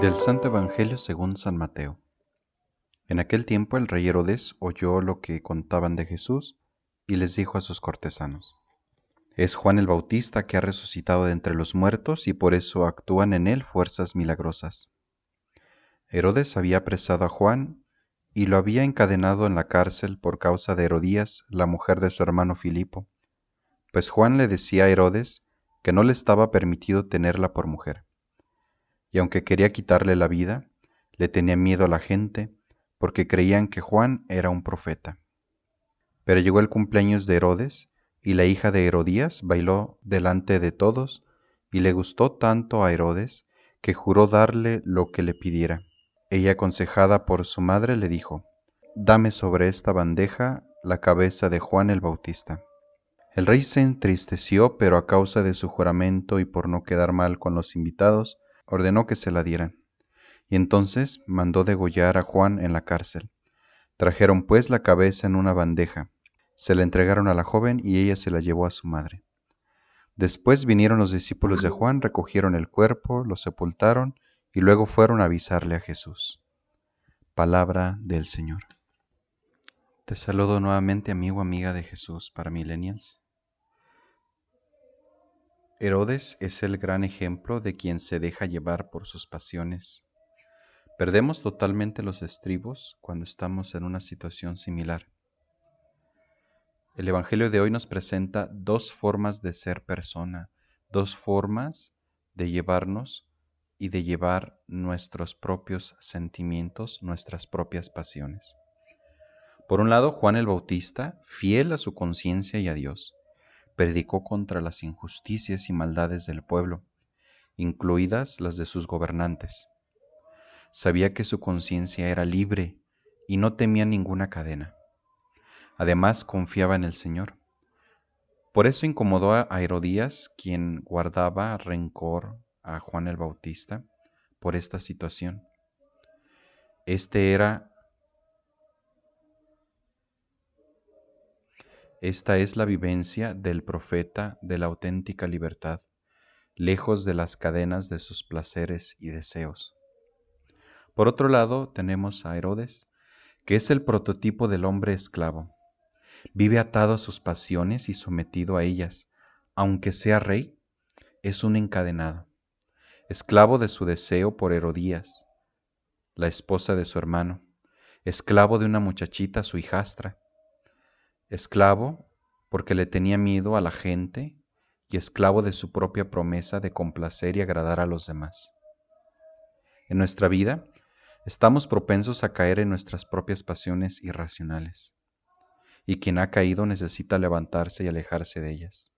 Del Santo Evangelio según San Mateo. En aquel tiempo el rey Herodes oyó lo que contaban de Jesús y les dijo a sus cortesanos, Es Juan el Bautista que ha resucitado de entre los muertos y por eso actúan en él fuerzas milagrosas. Herodes había apresado a Juan y lo había encadenado en la cárcel por causa de Herodías, la mujer de su hermano Filipo, pues Juan le decía a Herodes que no le estaba permitido tenerla por mujer. Y aunque quería quitarle la vida, le tenía miedo a la gente, porque creían que Juan era un profeta. Pero llegó el cumpleaños de Herodes, y la hija de Herodías bailó delante de todos, y le gustó tanto a Herodes, que juró darle lo que le pidiera. Ella, aconsejada por su madre, le dijo, Dame sobre esta bandeja la cabeza de Juan el Bautista. El rey se entristeció, pero a causa de su juramento y por no quedar mal con los invitados, ordenó que se la dieran. Y entonces mandó degollar a Juan en la cárcel. Trajeron pues la cabeza en una bandeja, se la entregaron a la joven y ella se la llevó a su madre. Después vinieron los discípulos de Juan, recogieron el cuerpo, lo sepultaron y luego fueron a avisarle a Jesús. Palabra del Señor. Te saludo nuevamente amigo, amiga de Jesús para Millennials. Herodes es el gran ejemplo de quien se deja llevar por sus pasiones. Perdemos totalmente los estribos cuando estamos en una situación similar. El Evangelio de hoy nos presenta dos formas de ser persona, dos formas de llevarnos y de llevar nuestros propios sentimientos, nuestras propias pasiones. Por un lado, Juan el Bautista, fiel a su conciencia y a Dios, predicó contra las injusticias y maldades del pueblo, incluidas las de sus gobernantes. Sabía que su conciencia era libre y no temía ninguna cadena. Además, confiaba en el Señor. Por eso incomodó a Herodías, quien guardaba rencor a Juan el Bautista por esta situación. Este era Esta es la vivencia del profeta de la auténtica libertad, lejos de las cadenas de sus placeres y deseos. Por otro lado, tenemos a Herodes, que es el prototipo del hombre esclavo. Vive atado a sus pasiones y sometido a ellas. Aunque sea rey, es un encadenado esclavo de su deseo por Herodías, la esposa de su hermano, esclavo de una muchachita, su hijastra, esclavo porque le tenía miedo a la gente y esclavo de su propia promesa de complacer y agradar a los demás. En nuestra vida estamos propensos a caer en nuestras propias pasiones irracionales, y quien ha caído necesita levantarse y alejarse de ellas.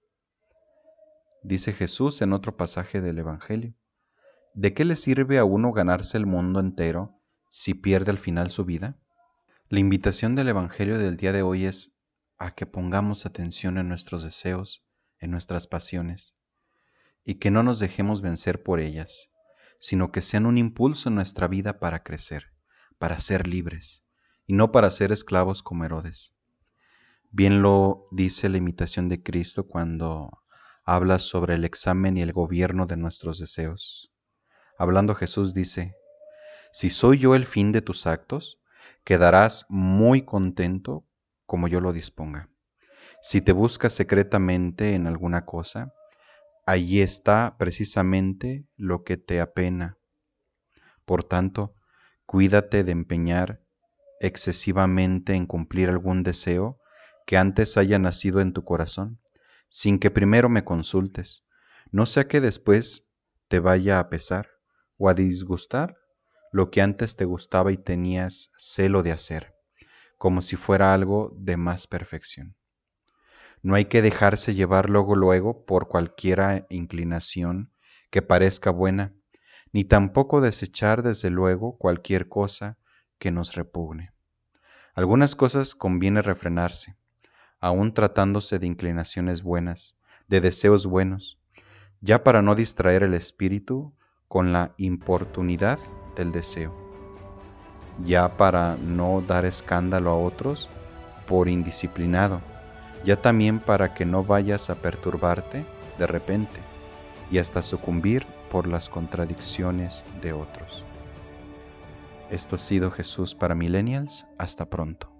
Dice Jesús en otro pasaje del Evangelio, ¿De qué le sirve a uno ganarse el mundo entero si pierde al final su vida? La invitación del Evangelio del día de hoy es a que pongamos atención en nuestros deseos, en nuestras pasiones, y que no nos dejemos vencer por ellas, sino que sean un impulso en nuestra vida para crecer, para ser libres, y no para ser esclavos como Herodes. Bien lo dice la imitación de Cristo cuando habla sobre el examen y el gobierno de nuestros deseos. Hablando Jesús dice, si soy yo el fin de tus actos, quedarás muy contento como yo lo disponga. Si te buscas secretamente en alguna cosa, allí está precisamente lo que te apena. Por tanto, cuídate de empeñar excesivamente en cumplir algún deseo que antes haya nacido en tu corazón, sin que primero me consultes, no sea que después te vaya a pesar o a disgustar lo que antes te gustaba y tenías celo de hacer, como si fuera algo de más perfección. No hay que dejarse llevar luego luego por cualquiera inclinación que parezca buena, ni tampoco desechar desde luego cualquier cosa que nos repugne. Algunas cosas conviene refrenarse, aun tratándose de inclinaciones buenas, de deseos buenos, ya para no distraer el espíritu con la importunidad del deseo, ya para no dar escándalo a otros por indisciplinado, ya también para que no vayas a perturbarte de repente y hasta sucumbir por las contradicciones de otros. Esto ha sido Jesús para Millennials. Hasta pronto.